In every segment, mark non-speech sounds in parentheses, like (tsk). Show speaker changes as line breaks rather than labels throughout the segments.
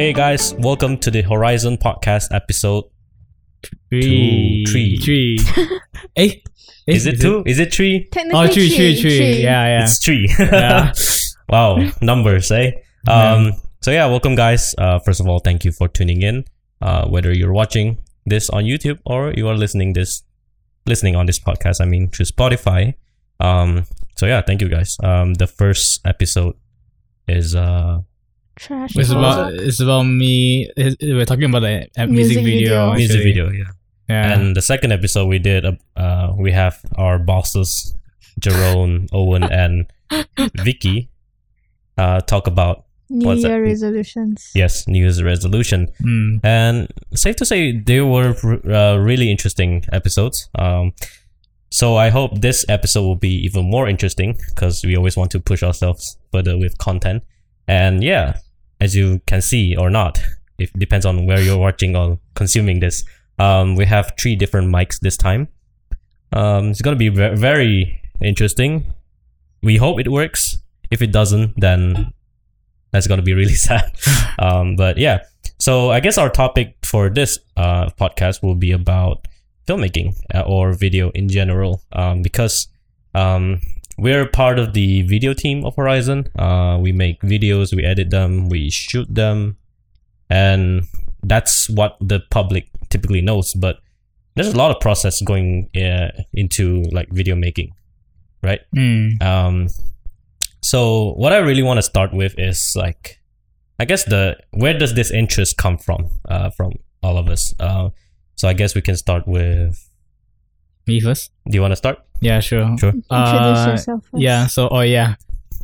Hey guys, welcome to the Horizn Podcast episode.
Three.
Two, three. (laughs)
Three. eh? Eh,
Is it two? Is it three?
Technically,
Oh, three, three, three. Yeah, yeah.
It's three. (laughs)
Yeah.
wow, numbers, eh? Um, so yeah, welcome guys. Uh, first of all, thank you for tuning in. Uh, whether you're watching this on YouTube or you are listening this, listening on this podcast, I mean to Spotify. Um, so yeah, thank you guys. Um, the first episode is uh
Trash.
It's
talk.
about it's about me. it's- We're talking about the uh, music,
Music
video.
video.
music video, yeah.
Yeah.
And the second episode we did, uh, uh, we have our bosses, Jerome, (laughs) Owen, and Vicky, uh, talk about
New
what's that?
Year resolutions.
yes, New Year's resolution.
Mm.
And safe to say they were uh, really interesting episodes. Um, so I hope this episode will be even more interesting because we always want to push ourselves further with content. And yeah, as you can see or not, it depends on where you're watching or consuming this. Um, we have three different mics this time. Um, it's gonna be ve- very interesting. We hope it works. If it doesn't, then that's gonna be (laughs) really sad. um, but yeah, so I guess our topic for this uh, podcast will be about filmmaking uh, or video in general, um, because um, we're part of the video team of Horizn. Uh, we make videos, we edit them, we shoot them, and that's what the public typically knows. But there's a lot of process going uh, into like video making, right?
Mm.
Um, so what I really want to start with is like, I guess the where does this interest come from? Uh, from all of us. Uh, so I guess we can start with.
Me first.
Do you want to start?
Yeah, sure.
Sure.
Introduce
Uh,
yourself first.
Yeah. So, oh yeah.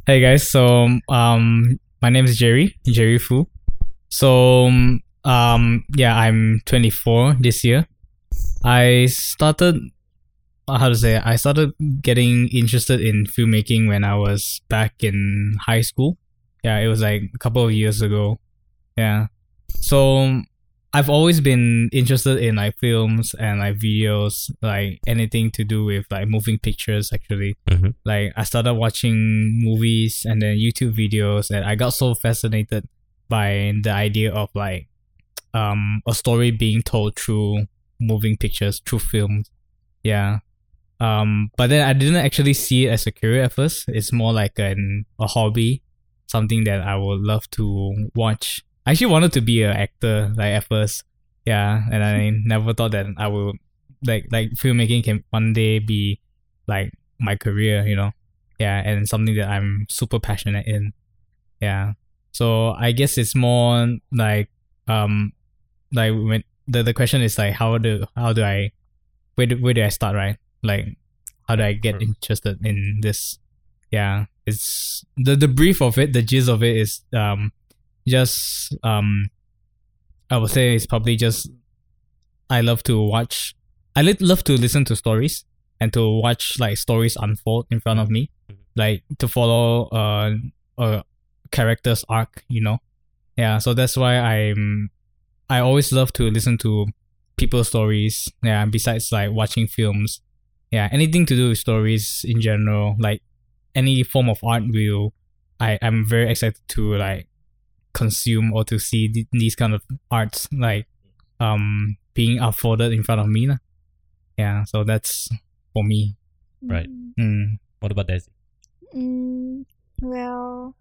Hey guys. So, um, my name is Jerry. Jerry Fu. So, um, yeah, I'm 24 this year. I started. uh, How to say? I started getting interested in filmmaking when I was back in high school. Yeah, it was like a couple of years ago. Yeah. So I've always been interested in like films and like videos, like anything to do with like moving pictures actually.
Mhm.
Like I started watching movies and then YouTube videos and I got so fascinated by the idea of like um a story being told through moving pictures, through films. Yeah. Um but then I didn't actually see it as a career at first. It's more like an a hobby, something that I would love to watch I actually wanted to be an actor like at first. Yeah, and I (laughs) never thought that I would like like filmmaking can one day be like my career, you know. Yeah, and something that I'm super passionate in. Yeah. So I guess it's more like um like when the, the question is like how do how do I where do, where do I start, right? Like how do I get interested in this? Yeah. It's the the brief of it, the gist of it is um just um I would say it's probably just I love to watch I li- love to listen to stories and to watch like stories unfold in front of me. Like to follow uh a character's arc you know? Yeah so that's why I'm I always love to listen to people's stories yeah besides like watching films. Yeah anything to do with stories in general like any form of art will I I'm very excited to like consume or to see th- these kind of arts like um being unfolded in front of me lah. yeah so that's for me
Right.
mm.
What about Daisy?
Mm, well,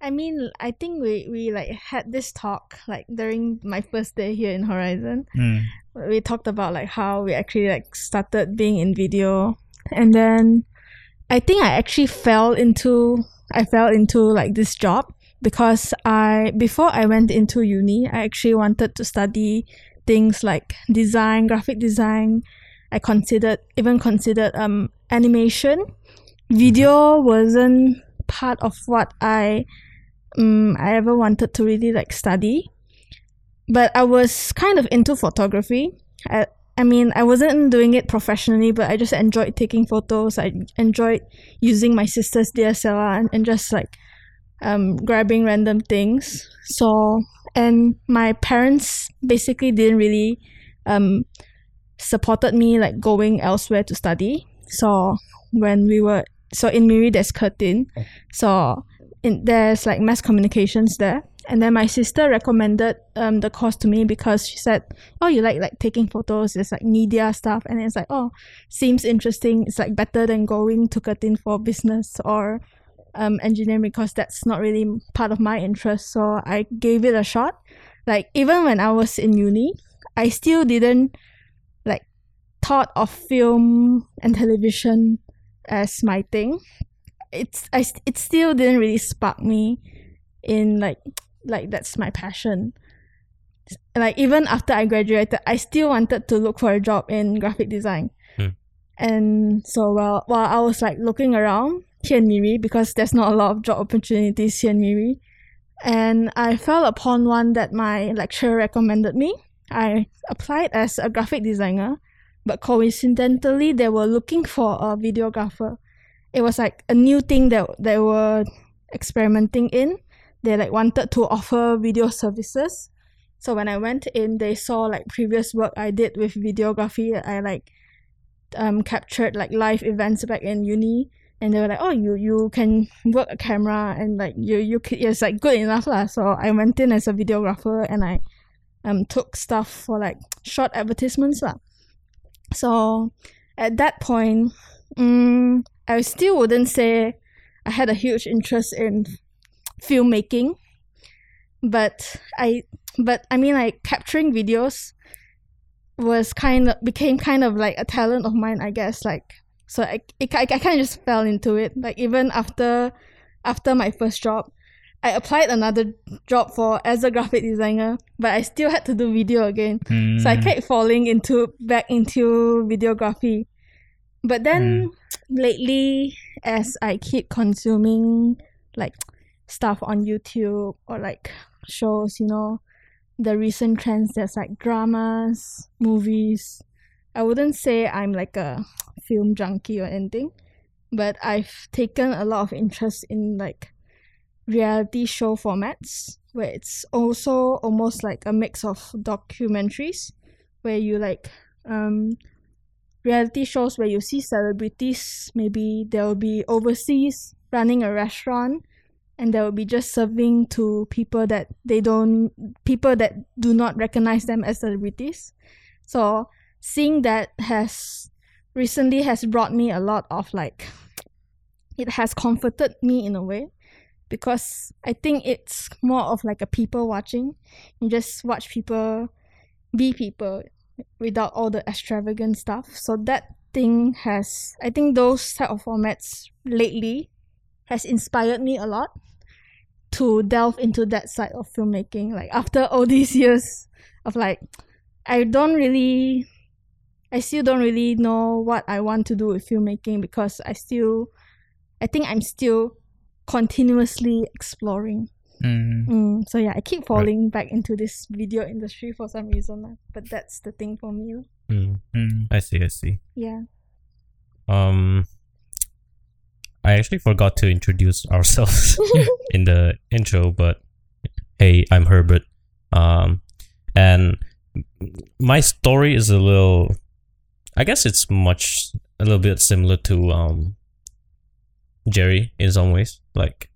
I mean, I think we we like had this talk like during my first day here in Horizn.
Mm.
we talked about like how we actually like started being in video and then i think i actually fell into i fell into like this job because i before i went into uni i actually wanted to study things like design graphic design i considered even considered um animation video wasn't part of what i um, i ever wanted to really like study but I was kind of into photography. I, I mean, I wasn't doing it professionally, but I just enjoyed taking photos. I enjoyed using my sister's DSLR and, and just like um, grabbing random things. So, and my parents basically didn't really um, supported me like going elsewhere to study. So when we were so in Miri there's Curtin, so in there's like mass communications there, And then my sister recommended um the course to me because she said, "Oh, you like like taking photos? It's like media stuff." And it's like, "Oh, seems interesting. It's like better than going to Curtin for business or um engineering because that's not really part of my interest." So I gave it a shot. Like even when I was in uni, I still didn't like thought of film and television as my thing. It's I it still didn't really spark me in like like that's my passion. Like even after I graduated, I still wanted to look for a job in graphic design.
Hmm.
And so while while I was like looking around here in Miri because there's not a lot of job opportunities here in Miri, and I fell upon one that my lecturer recommended me. I applied as a graphic designer, but coincidentally they were looking for a videographer. It was like a new thing that they were experimenting in they like wanted to offer video services. So when I went in, they saw like previous work I did with videography. I like um captured like live events back in uni, and they were like, "Oh, you you can work a camera and like you you it's like good enough lah." So I went in as a videographer and I um took stuff for like short advertisements lah. So at that point, um, I still wouldn't say I had a huge interest in filmmaking but i but i mean like capturing videos was kind of became kind of like a talent of mine i guess like so i it, I, I kind of just fell into it. Like even after after my first job i applied another job for as a graphic designer but i still had to do video again. So i
Mm.
kept falling into back into videography. But then lately as i keep consuming like stuff on youtube or like shows you know the recent trends there's like dramas movies i wouldn't say i'm like a film junkie or anything but i've taken a lot of interest in like reality show formats where it's also almost like a mix of documentaries where you like um reality shows where you see celebrities maybe they'll be overseas running a restaurant and they'll be just serving to people that they don't people that do not recognize them as celebrities. So seeing that has recently has brought me a lot of like it has comforted me in a way because I think it's more of like a people watching. You just watch people be people without all the extravagant stuff. So that thing has I think those type of formats lately has inspired me a lot to delve into that side of filmmaking. Like after all these years of like I don't really I still don't really know what I want to do with filmmaking because I still I think I'm still continuously exploring.
Mm.
Mm, so yeah, I keep falling back into this video industry for some reason, lah. but that's the thing for me. lah.
Mm,
Mm.
I see. I see.
Yeah.
Um, I actually forgot to introduce ourselves (laughs) (laughs) in the intro, but hey, I'm Herbert. Um, and my story is a little, I guess it's much a little bit similar to um Jerry in some ways. Like,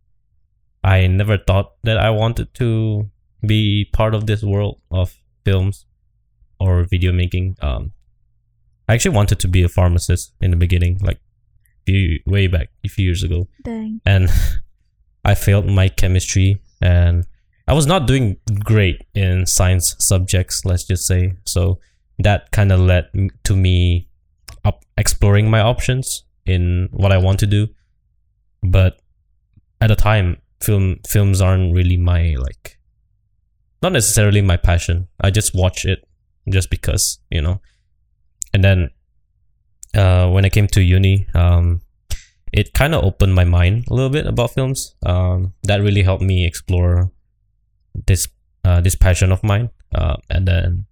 I never thought that I wanted to be part of this world of films or video making. Um, I actually wanted to be a pharmacist in the beginning, like few way back a few years ago,
Dang.
and (laughs) I failed my chemistry, and I was not doing great in science subjects. Let's just say so. That kind of led to me up exploring my options in what I want to do, but at the time, film films aren't really my like, not necessarily my passion. I just watch it just because you know and then uh, when I came to uni, um, it kind of opened my mind a little bit about films. Um, that really helped me explore this uh, this passion of mine. Uh, and then,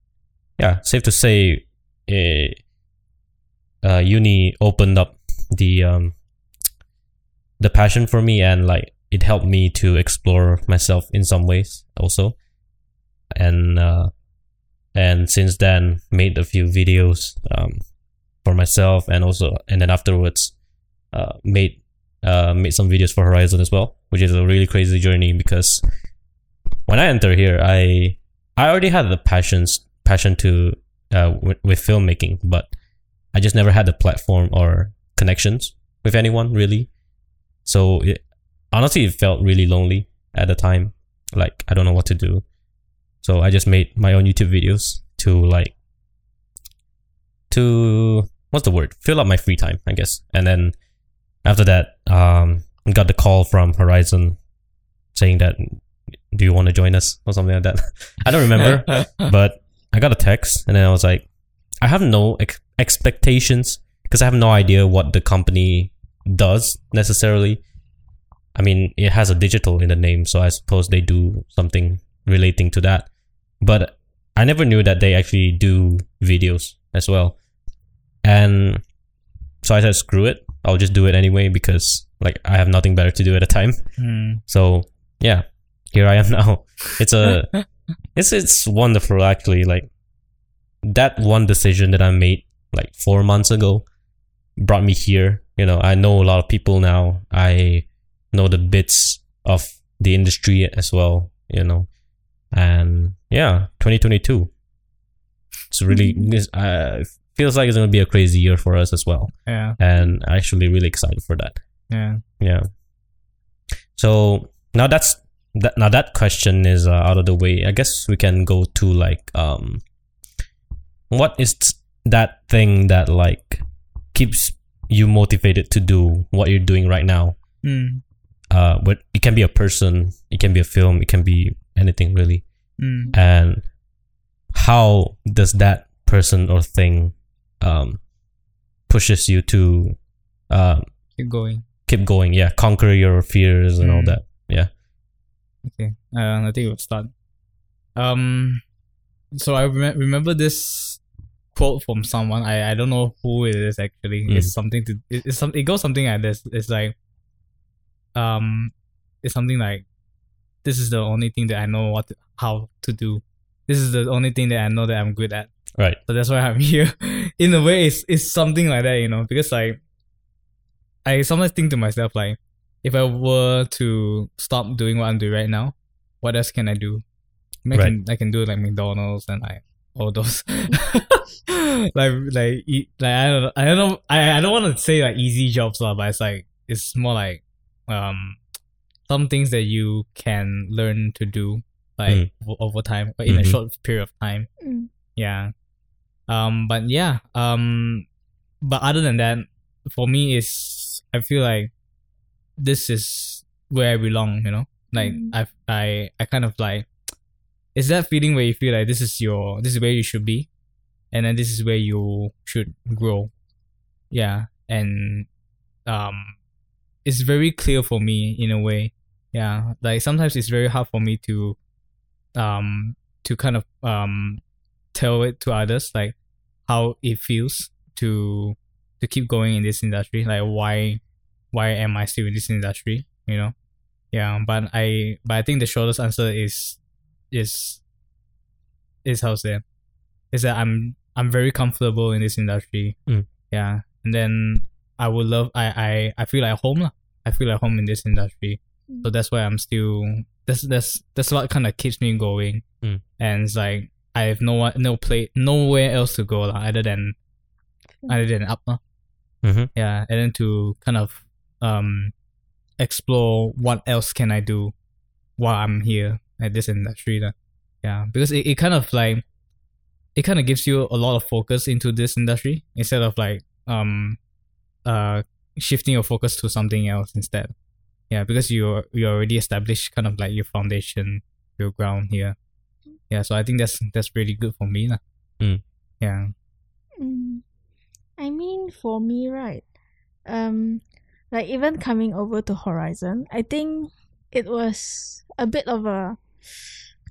yeah, safe to say, eh, uh, uni opened up the um, the passion for me, and like it helped me to explore myself in some ways also. And uh, and since then made a few videos um, for myself and also and then afterwards uh, made uh, made some videos for Horizn as well, which is a really crazy journey because when I enter here, I I already had the passions passion to uh, with, with filmmaking, but I just never had the platform or connections with anyone really. So it, honestly, it felt really lonely at the time. Like I don't know what to do. So I just made my own YouTube videos to like to what's the word? Fill up my free time, I guess. And then after that, um, got the call from Horizn saying that do you want to join us or something like that. (laughs) I don't remember, (laughs) but I got a text and then I was like, I have no ex- expectations because I have no idea what the company does necessarily. I mean, it has a digital in the name, so I suppose they do something relating to that. But I never knew that they actually do videos as well. And so I said, screw it. I'll just do it anyway because like I have nothing better to do at the time.
Mm.
So yeah, here I am (laughs) now. It's a, (laughs) it's it's wonderful actually. Like that one decision that I made like four months ago brought me here. You know, I know a lot of people now. I know the bits of the industry as well. You know, and yeah, 2022. It's really this uh, feels like it's gonna be a crazy year for us as well,
Yeah.
and actually really excited for that.
Yeah.
Yeah. So now that's that. Now that question is uh, out of the way. I guess we can go to like, um, what is that thing that like keeps you motivated to do what you're doing right now?
Mm.
Uh, but it can be a person, it can be a film, it can be anything really.
Mm.
And how does that person or thing um pushes you to um
Keep going.
keep going yeah conquer your fears and all
Mm.
that yeah
Okay. Uh, I think we'll start. Um, so I rem- remember this quote from someone. I, I don't know who it is actually.
Mm.
It's something to it, it's some it goes something like this. It's like um it's something like this is the only thing that I know what to- how to do. This is the only thing that I know that I'm good at.
right
So that's why I'm (laughs) here. In a way, it's it's something like that, you know, because like I sometimes think to myself like, if I were to stop doing what I'm doing right now, what else can I do? I, mean, I can I can do like McDonald's and like all those (laughs) like like e- like I don't I don't know I, I don't want to say like easy jobs lah, but it's like it's more like um some things that you can learn to do like
Mm.
o- over time or in a
Mhm.
short period of time
Mm.
yeah um but yeah um but other than that for me is i feel like this is where i belong you know? Like
Mm.
i i i kind of like it's that feeling where you feel like this is your this is where you should be and then this is where you should grow. Yeah and um it's very clear for me in a way. Yeah like sometimes it's very hard for me to um to kind of um tell it to others like how it feels to to keep going in this industry like why why am i still in this industry you know yeah but i but i think the shortest answer is is is how to say it, is that i'm i'm very comfortable in this industry
Mm.
yeah and then i would love i i i feel like home lah. i feel like home in this industry so that's why i'm still that's that's that's what kind of keeps me going
Mm.
and it's like I have no one, no play, nowhere else to go lah, other than other than up lah.
Mhm.
Yeah, and then to kind of um explore what else can I do while I'm here at this industry lah. Yeah, because it, it kind of like it kind of gives you a lot of focus into this industry instead of like um uh shifting your focus to something else instead. Yeah, because you you already established kind of like your foundation, your ground here. Yeah, so I think that's that's really good for me lah.
Mm.
Yeah.
Mm. I mean, for me, right? Um, like even coming over to Horizn, I think it was a bit of a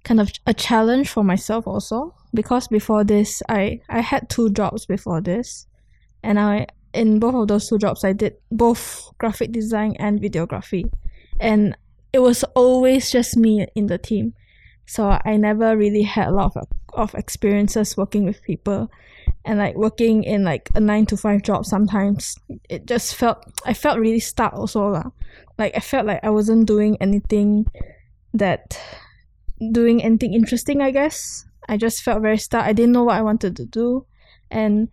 kind of a challenge for myself also. Because before this, I I had two jobs before this, and I in both of those two jobs I did both graphic design and videography, and it was always just me in the team, so I never really had a lot of of experiences working with people and like working in like a nine to five job sometimes it just felt i felt really stuck also lah. like i felt like i wasn't doing anything that doing anything interesting. I guess I just felt very stuck. I didn't know what I wanted to do, and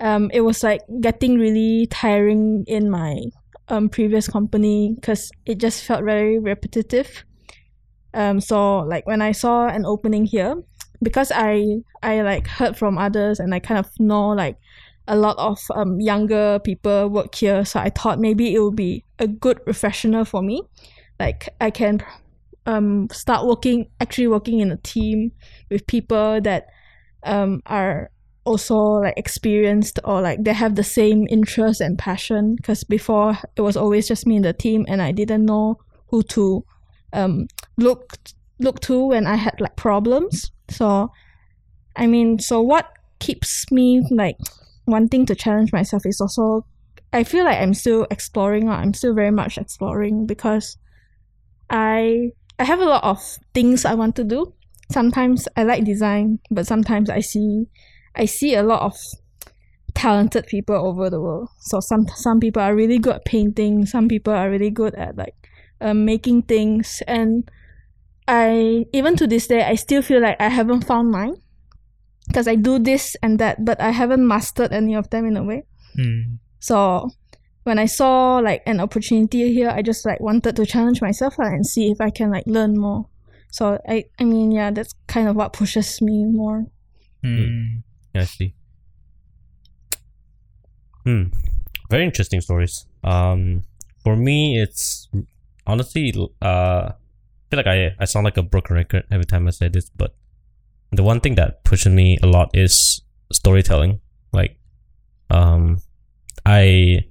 um, it was like getting really tiring in my um previous company because it just felt very repetitive. Um, so like when I saw an opening here, because I I like heard from others and I kind of know like a lot of um younger people work here, so I thought maybe it would be a good refresher for me. Like I can um start working actually working in a team with people that um are also like experienced or like they have the same interest and passion because before it was always just me in the team and I didn't know who to um look look to when I had like problems. So I mean so what keeps me like wanting to challenge myself is also I feel like I'm still exploring or I'm still very much exploring because I I have a lot of things I want to do. Sometimes I like design, but sometimes I see I see a lot of talented people over the world. So some some people are really good at painting, some people are really good at like um, making things and I even to this day I still feel like I haven't found mine because I do this and that but I haven't mastered any of them in a way.
Mm.
So when I saw like an opportunity here, I just like wanted to challenge myself lah and see if I can like learn more. So I I mean yeah, that's kind of what pushes me more.
Mm.
I see. Hmm. Very interesting stories. Um, for me, it's honestly, uh, I feel like I I sound like a broken record every time I say this, but the one thing that pushes me a lot is storytelling. Like, um, I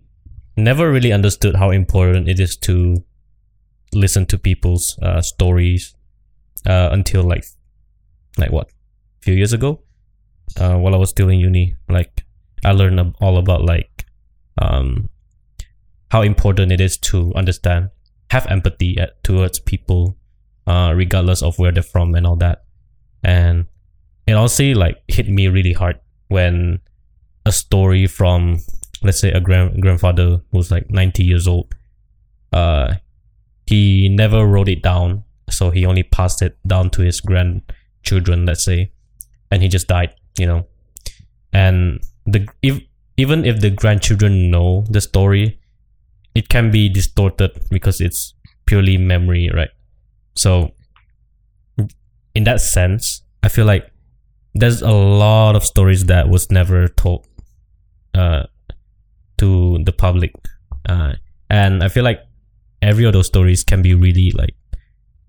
never really understood how important it is to listen to people's uh, stories uh, until like like what a few years ago uh, while I was still in uni. Like I learned all about like um, how important it is to understand, have empathy at, towards people, uh, regardless of where they're from and all that. And it honestly like hit me really hard when a story from let's say a grand grandfather who's like 90 years old uh he never wrote it down so he only passed it down to his grandchildren let's say and he just died you know and the if even if the grandchildren know the story it can be distorted because it's purely memory right so in that sense i feel like there's a lot of stories that was never told uh to the public uh and i feel like every of those stories can be really like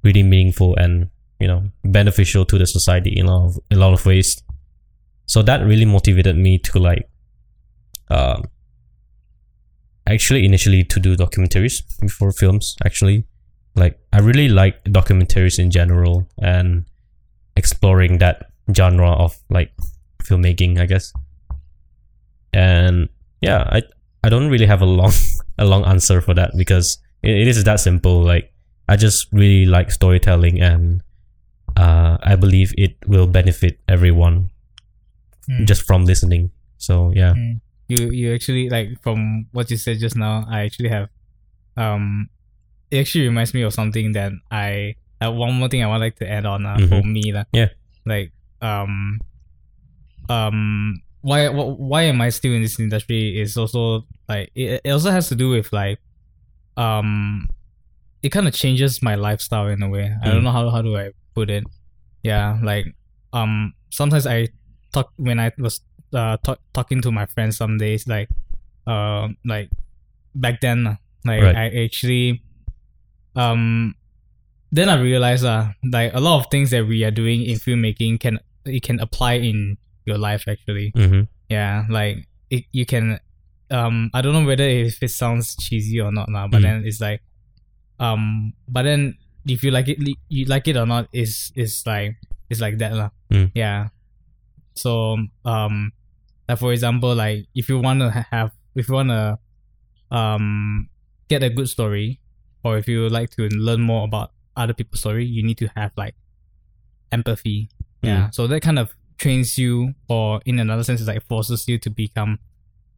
really meaningful and you know beneficial to the society in a lot of, a lot of ways. So that really motivated me to like um actually initially to do documentaries before films actually like i really like documentaries in general and exploring that genre of like filmmaking i guess and yeah i i don't really have a long (laughs) a long answer for that because it, it is that simple like i just really like storytelling and uh i believe it will benefit everyone
Mm.
just from listening so yeah
Mm. You you actually like from what you said just now. I actually have, um, it actually reminds me of something that I uh, one more thing I would like to add on uh, for me lah.
Yeah.
Like um, um, why why am I still in this industry is also like it, it also has to do with like, um, it kind of changes my lifestyle in a way. I don't
Mm.
know how how do I put it. Yeah, like um, sometimes I talk when I was uh talk, talking to my friends some days like uh like back then like
Right.
I actually um then I realized uh like a lot of things that we are doing in filmmaking can it can apply in your life actually
mm-hmm.
yeah like it, you can um I don't know whether if it sounds cheesy or not now but
Mm.
then it's like um but then if you like it you like it or not is is like it's like that lah.
Mm.
yeah so um like for example like if you want to have if you want to um get a good story or if you would like to learn more about other people's story you need to have like empathy yeah so that kind of trains you or in another sense it's like forces you to become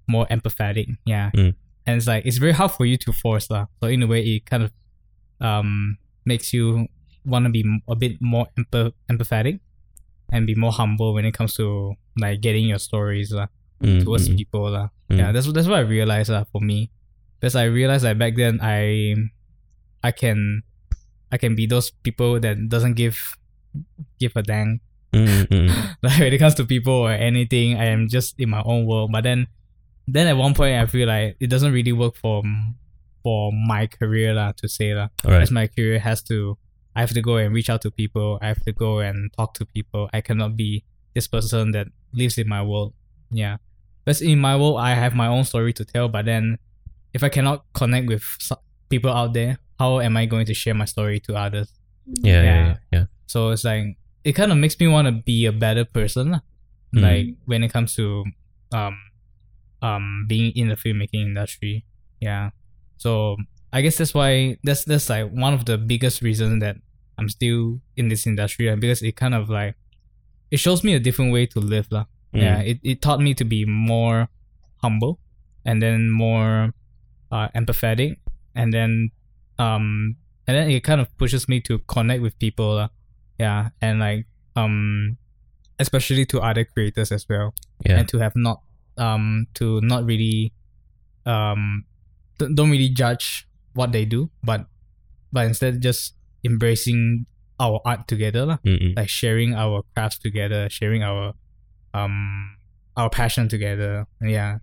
more empathetic yeah
Mm.
and it's like it's very hard for you to force lah. so in a way it kind of um makes you want to be a bit more empath- empathetic and be more humble when it comes to like getting your stories lah
Mm,
towards
mm,
people lah.
mm.
Yeah, that's that's what I realized lah for me. Because I realized that back then I I can I can be those people that doesn't give give a dang.
mm, mm, mm. (laughs)
Like when it comes to people or anything, I am just in my own world. But then then at one point I feel like it doesn't really work for for my career lah to say.
All right.
Because my career has to I have to go and reach out to people. I have to go and talk to people. I cannot be this person that lives in my world. Yeah. Because in my world, I have my own story to tell. But then, if I cannot connect with people out there, how am I going to share my story to others?
Yeah, yeah,
Yeah.
yeah.
So it's like it kind of makes me want to be a better person.
Mm.
like when it comes to um um being in the filmmaking industry. Yeah. So I guess that's why that's that's like one of the biggest reasons that I'm still in this industry, and because it kind of like it shows me a different way to live, lah.
Mm.
Yeah. It it taught me to be more humble, and then more uh, empathetic, and then um and then it kind of pushes me to connect with people, lah. Yeah, and like um especially to other creators as well
yeah.
and to have not um to not really um th- don't really judge what they do but but instead just embracing our art together lah.
Mm, mm.
like sharing our crafts together sharing our um our passion together yeah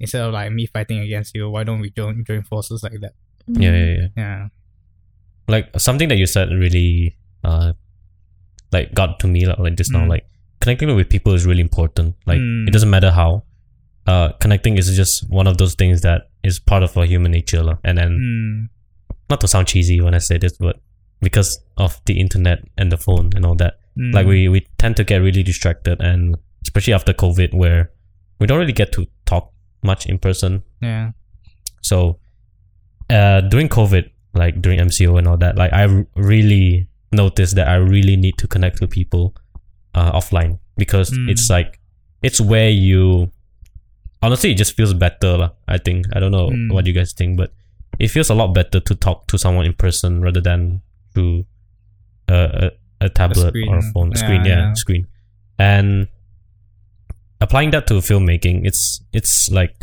instead of like me fighting against you why don't we join join forces like that
yeah, yeah, yeah.
yeah
Like something that you said really, uh, like got to me like, like just now.
Mm.
Like connecting with people is really important. Like
Mm.
it doesn't matter how. Uh, connecting is just one of those things that is part of our human nature, lah. and then
mm,
not to sound cheesy when I say this, but because of the internet and the phone and all that,
mm,
like we we tend to get really distracted, and especially after COVID, where we don't really get to talk much in person.
yeah
So, uh, during COVID, like during MCO and all that, like I r- really noticed that I really need to connect with people uh, offline because
Mm.
it's like it's where you honestly it just feels better. lah, I think I don't know
Mm.
what you guys think, but it feels a lot better to talk to someone in person rather than through a, a, a tablet
screen.
or a phone
Yeah,
screen. Yeah,
yeah.
screen. And applying that to filmmaking, it's it's like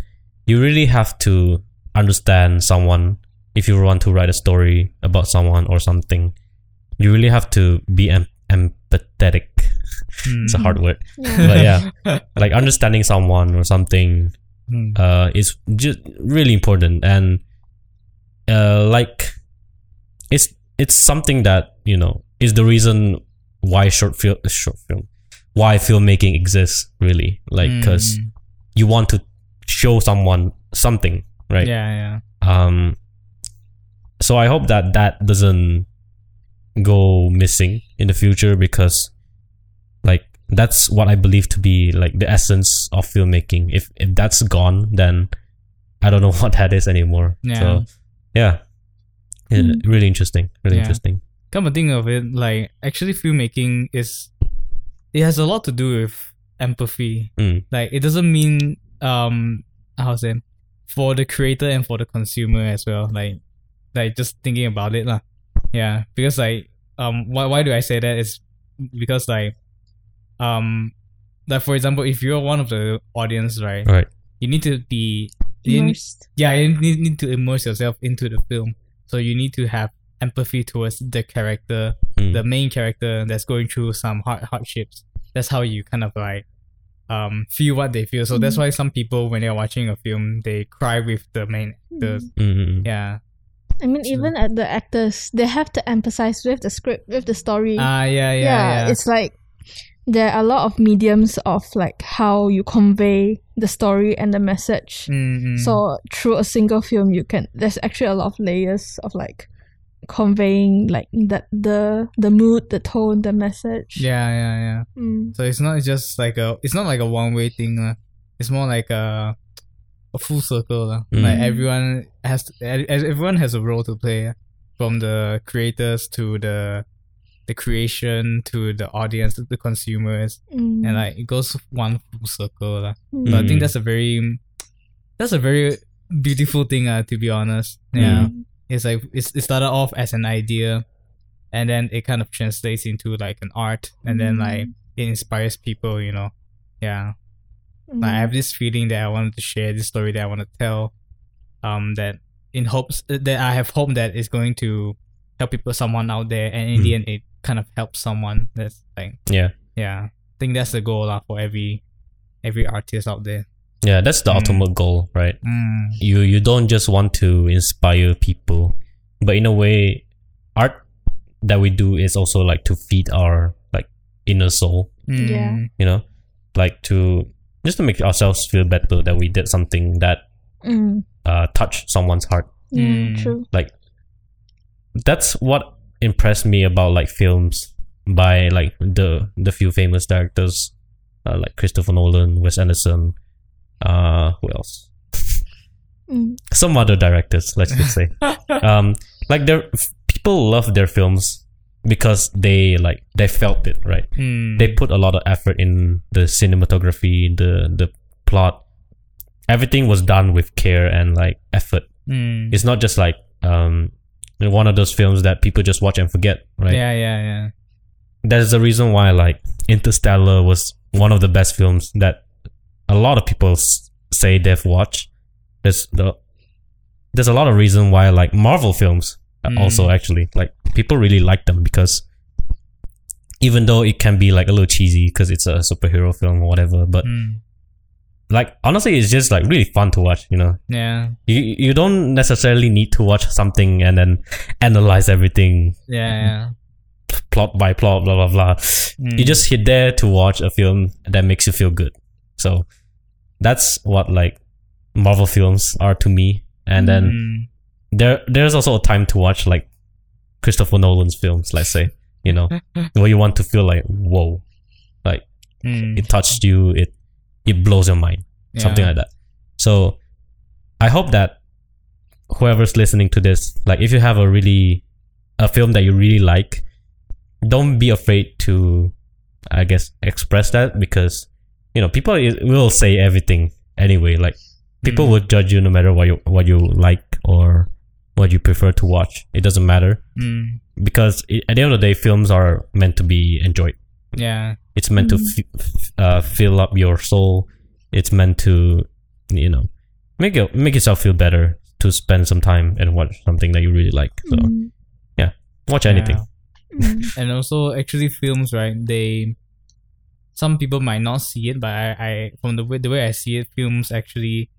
you really have to understand someone if you want to write a story about someone or something. You really have to be em- empathetic. (laughs) it's a hard word,
Yeah.
but yeah, (laughs) like understanding someone or something
Mm.
uh, is just really important and uh, like it's it's something that you know is the reason why short film short film why filmmaking exists really like because
Mm.
you want to show someone something right
yeah yeah
um so i hope that that doesn't go missing in the future because like that's what i believe to be like the essence of filmmaking if if that's gone then i don't know (laughs) what that is anymore
Yeah.
so yeah Yeah,
Mm.
really interesting really
Yeah.
interesting
come to think of it, like actually filmmaking is it has a lot to do with empathy.
Mm.
Like it doesn't mean um how to say for the creator and for the consumer as well. Like like just thinking about it lah. Yeah. Because like um why why do I say that is because like um like for example if you're one of the audience right
right
you need to be you need,
Immersed.
yeah, you need, need to immerse yourself into the film. So you need to have empathy towards the character,
Mm.
the main character that's going through some hard hardships. That's how you kind of like um feel what they feel. So that's
Mm.
why some people when they're watching a film they cry with the main actors.
Mm, mm, mm.
Yeah.
I mean,
So-
even at the actors, they have to emphasize with the script, with the story.
Ah yeah, yeah, yeah.
it's like there are a lot of mediums of like how you convey the story and the message.
Mm, mm.
So through a single film, you can. There's actually a lot of layers of like conveying like that the the mood, the tone, the message.
yeah, yeah, yeah.
Mm.
So it's not just like a it's not like a one way thing. Uh. It's more like a a full circle. Uh. Like
Mm.
everyone has to, everyone has a role to play, uh, from the creators to the the creation to the audience to the consumers,
Mm.
and like it goes one full circle. Uh.
Mm.
So I think that's a very that's a very beautiful thing. Uh, to be honest, yeah
Mm.
It's like it's, it started off as an idea and then it kind of translates into like an art, and then
Mm.
like it inspires people. You know, yeah. Like I
Mm.
have this feeling that I wanted to share this story that I want to tell. Um, that in hopes that I have hope that it's going to help people, someone out there, and in the
Mm.
end, it kind of helps someone. That's like
Yeah.
yeah. I think that's the goal lah for every every artist out there.
Yeah, that's the
Mm.
ultimate goal, right?
Mm.
You you don't just want to inspire people, but in a way, art that we do is also like to feed our like inner soul.
Mm.
Yeah.
You know, like to just to make ourselves feel better that we did something that
Mm.
uh touched someone's heart.
Yeah,
Mm.
true.
Like that's what impressed me about like films by like the the few famous directors uh, like Christopher Nolan, Wes Anderson, uh who else?
Mm.
some other directors let's just say (laughs) um like their people love their films because they like they felt it right
Mm.
they put a lot of effort in the cinematography the the plot everything was done with care and like effort
Mm.
it's not just like um one of those films that people just watch and forget right
Yeah, yeah, yeah.
there's a reason why like interstellar was one of the best films that a lot of people say they've watched there's the there's a lot of reason why like marvel films
Mm.
also actually like people really like them because even though it can be like a little cheesy because it's a superhero film or whatever but
Mm.
like honestly it's just like really fun to watch you know
Yeah,
you you don't necessarily need to watch something and then analyze everything
yeah, yeah.
plot by plot blah blah blah
Mm.
you just hit there to watch a film that makes you feel good so that's what like marvel films are to me and then
Mm.
there there's also a time to watch like christopher nolan's films let's say you know (laughs) where you want to feel like whoa
Mm.
it touched you it it blows your mind something like that so i hope that whoever's listening to this like if you have a really a film that you really like don't be afraid to i guess express that because you know people will say everything anyway like people
Mm.
will judge you no matter what you what you like or what you prefer to watch it doesn't matter
Mm.
because i at the end of the day films are meant to be enjoyed
Yeah.
it's meant to
Mhm.
f- f- uh, fill up your soul. It's meant to, you know, make it, make yourself feel better to spend some time and watch something that you really like. So
Mm.
watch anything.
Yeah.
Mm.
and also actually films right they some people might not see it but i, I from the way the way i see it films actually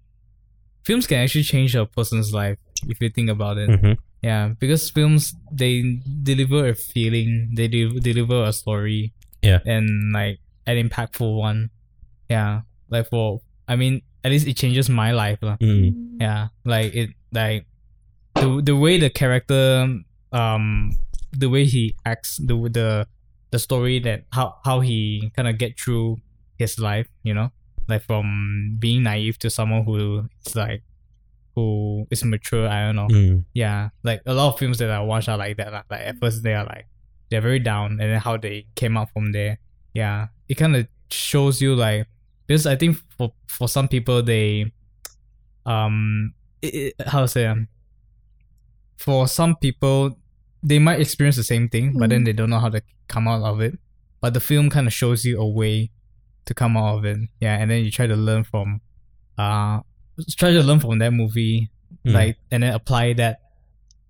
films can actually change a person's life if you think about it
hmm
yeah because films they deliver a feeling they de- deliver a story
Yeah.
and like an impactful one yeah like for i mean at least it changes my life.
Mm.
yeah like it like the the way the character um the way he acts the the the story that how how he kind of get through his life you know like from being naive to someone who is like who is mature i don't know
Mm.
yeah like a lot of films that i watch are like that lah. like at first they are like they're very down and then how they came up from there yeah it kind of shows you like because i think for for some people they um it, it, how to say um for some people they might experience the same thing but then
Mm.
they don't know how to come out of it but the film kind of shows you a way to come out of it yeah and then you try to learn from uh try to learn from that movie
Mm.
like and then apply that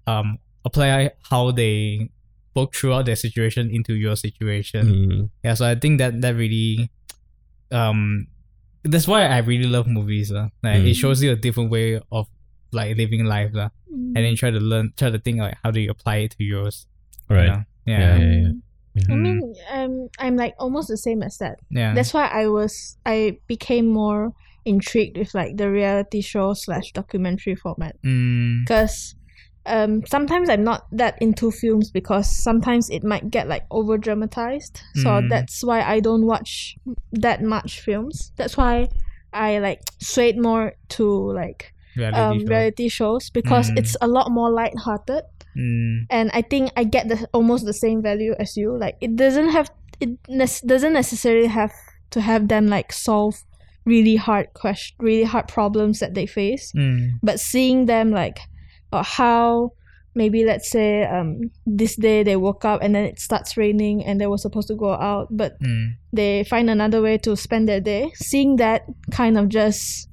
um apply how they spoke throughout their situation into your situation
Mm.
yeah so i think that that really um that's why i really love movies uh. like
Mm.
it shows you a different way of like living life uh, and then try to learn try to think like how do you apply it to yours you
Right.
know? yeah
Yeah,
yeah,
yeah, yeah.
I
Mm.
mean, I'm I'm like almost the same as that.
yeah.
That's why I was I became more intrigued with like the reality show slash documentary format
mm,
because um sometimes I'm not that into films because sometimes it might get like over dramatized. So
Mm.
that's why I don't watch that much films. That's why I like swayed more to like
reality
um
show.
reality shows because
Mm.
it's a lot more light-hearted
mm,
and I think I get the almost the same value as you. Like it doesn't have it ne- doesn't necessarily have to have them like solve really hard question, really hard problems that they face.
mm,
But seeing them like uh, how maybe let's say um this day they woke up and then it starts raining and they were supposed to go out, but
Mm.
they find another way to spend their day. Seeing that kind of just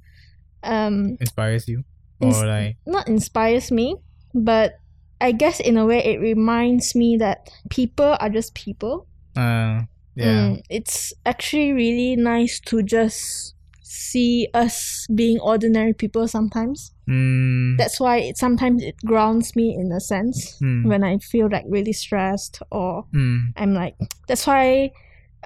um
Inspires you,
Ins-
or like
not inspires me, but I guess in a way it reminds me that people are just people.
uh yeah.
Mm, it's actually really nice to just see us being ordinary people sometimes.
Mm.
That's why it sometimes it grounds me in a sense
Mm.
when I feel like really stressed or
Mm.
I'm like that's why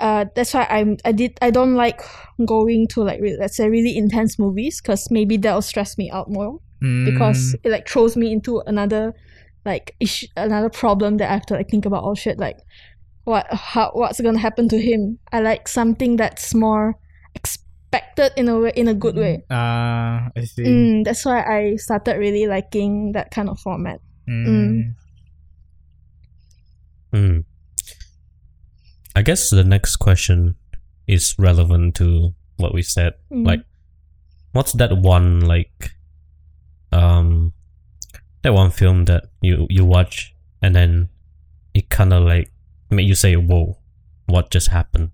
uh that's why I'm I did I don't like going to like re- let's say really intense movies because maybe that'll stress me out more because
Mm.
it like throws me into another like issue, another problem that I have to like think about. Oh shit, like what how what's gonna happen to him? I like something that's more expected in a way in a good way.
Ah, I see.
Mm, that's why I started really liking that kind of format.
Mm.
Hmm. I guess the next question is relevant to what we said.
Mm.
Like, what's that one like? Um, that one film that you you watch and then it kind of like make you say, "Whoa, what just happened?"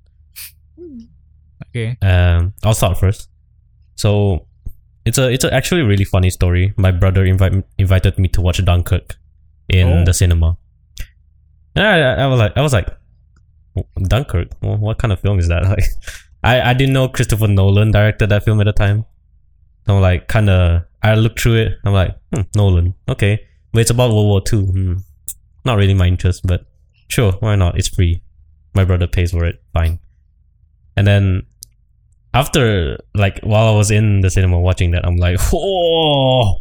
Okay.
Um, I'll start first. So, it's a it's a actually really funny story. My brother invite, invited me to watch Dunkirk in
Oh.
the cinema. And I, I was like, I was like, Dunkirk. Well, what kind of film is that? (laughs) Like, I I didn't know Christopher Nolan directed that film at the time. So I'm like, kind of. I looked through it. I'm like, hmm, Nolan. Okay, but it's about World War Two. Hmm. Not really my interest, but sure, why not? It's free. My brother pays for it. Fine. And then after like while I was in the cinema watching that, I'm like, (laughs) oh,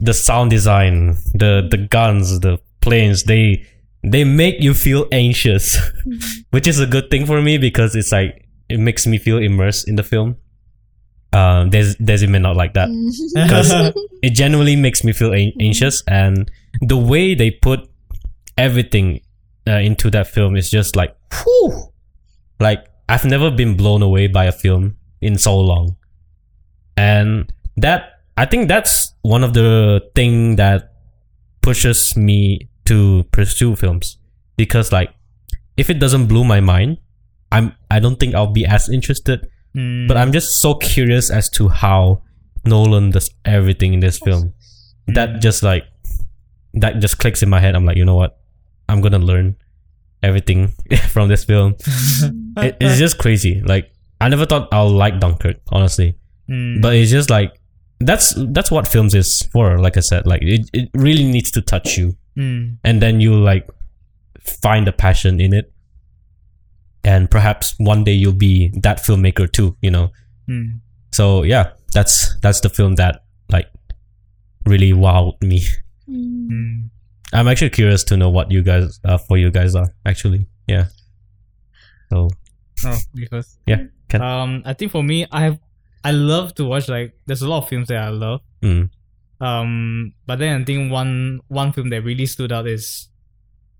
the sound design, the the guns, the planes, they they make you feel anxious, which is a good thing for me because it's like it makes me feel immersed in the film. Um, there's Desi may not like that. Because (laughs) it genuinely makes me feel an- anxious, and the way they put everything uh, into that film is just like, whew, like I've never been blown away by a film in so long, and that I think that's one of the thing that pushes me to pursue films because like if it doesn't blow my mind, I'm I don't think I'll be as interested.
Mm.
But I'm just so curious as to how Nolan does everything in this film. That
Mm.
just like that just clicks in my head. I'm like, you know what? I'm gonna learn everything (laughs) from this film. (laughs) It, it's just crazy. Like I never thought I'll like Dunkirk, honestly.
Mm.
But it's just like that's that's what films is for. Like I said, like it, it really needs to touch you,
Mm.
and then you like find a passion in it. And perhaps one day you'll be that filmmaker too, you know.
Mm.
So yeah, that's that's the film that like really wowed me.
Mm.
Mm.
I'm actually curious to know what you guys uh, for you guys are actually. Yeah. So
Oh, because
Yeah, can-
um, I think for me, I have I love to watch like there's a lot of films that I love.
mm,
Um, but then I think one one film that really stood out is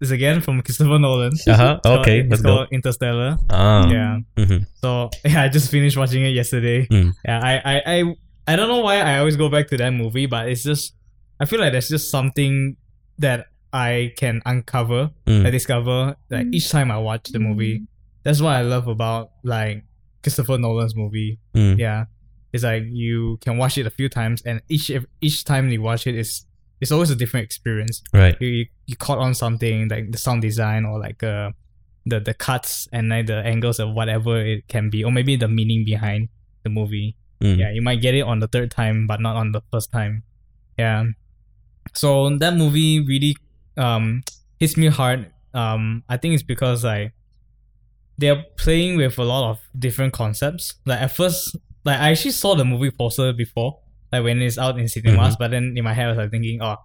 is again from Christopher Nolan.
uh-huh.
So
Okay,
it's
let's go.
called Interstellar.
Ah.
Yeah.
mhm.
So (laughs) yeah, I just finished watching it yesterday.
Mm.
Yeah, I, I, I, I don't know why I always go back to that movie, but it's just I feel like there's just something that I can uncover,
Mm.
I discover like
Mm.
each time I watch the movie. That's what I love about like Christopher Nolan's movie.
Mm.
Yeah, it's like you can watch it a few times, and each each time you watch it is it's always a different experience.
Right.
you, you, you caught on something like the sound design or like uh the the cuts and like the angles of whatever it can be or maybe the meaning behind the movie.
Mm.
yeah you might get it on the third time but not on the first time. Yeah. So that movie really um hits me hard. Um i think it's because like they're playing with a lot of different concepts. Like at first like i actually saw the movie poster before like when it's out in cinemas but then in my head i was like thinking oh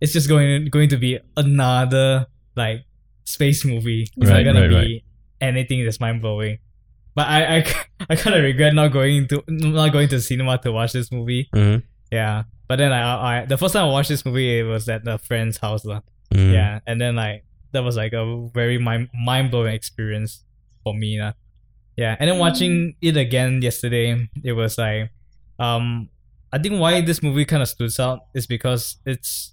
it's just going going to be another like space movie it's
Right,
not gonna
right,
be anything that's mind-blowing but I, I, (laughs) I kind of regret not going to not going to the cinema to watch this movie.
Mhm.
Yeah, but then I, I the first time I watched this movie it was at a friend's house.
Mm.
Yeah, and then like that was like a very mind mind blowing experience for me lah. Yeah, and then watching it again yesterday, it was like, um, I think why this movie kind of stood out is because it's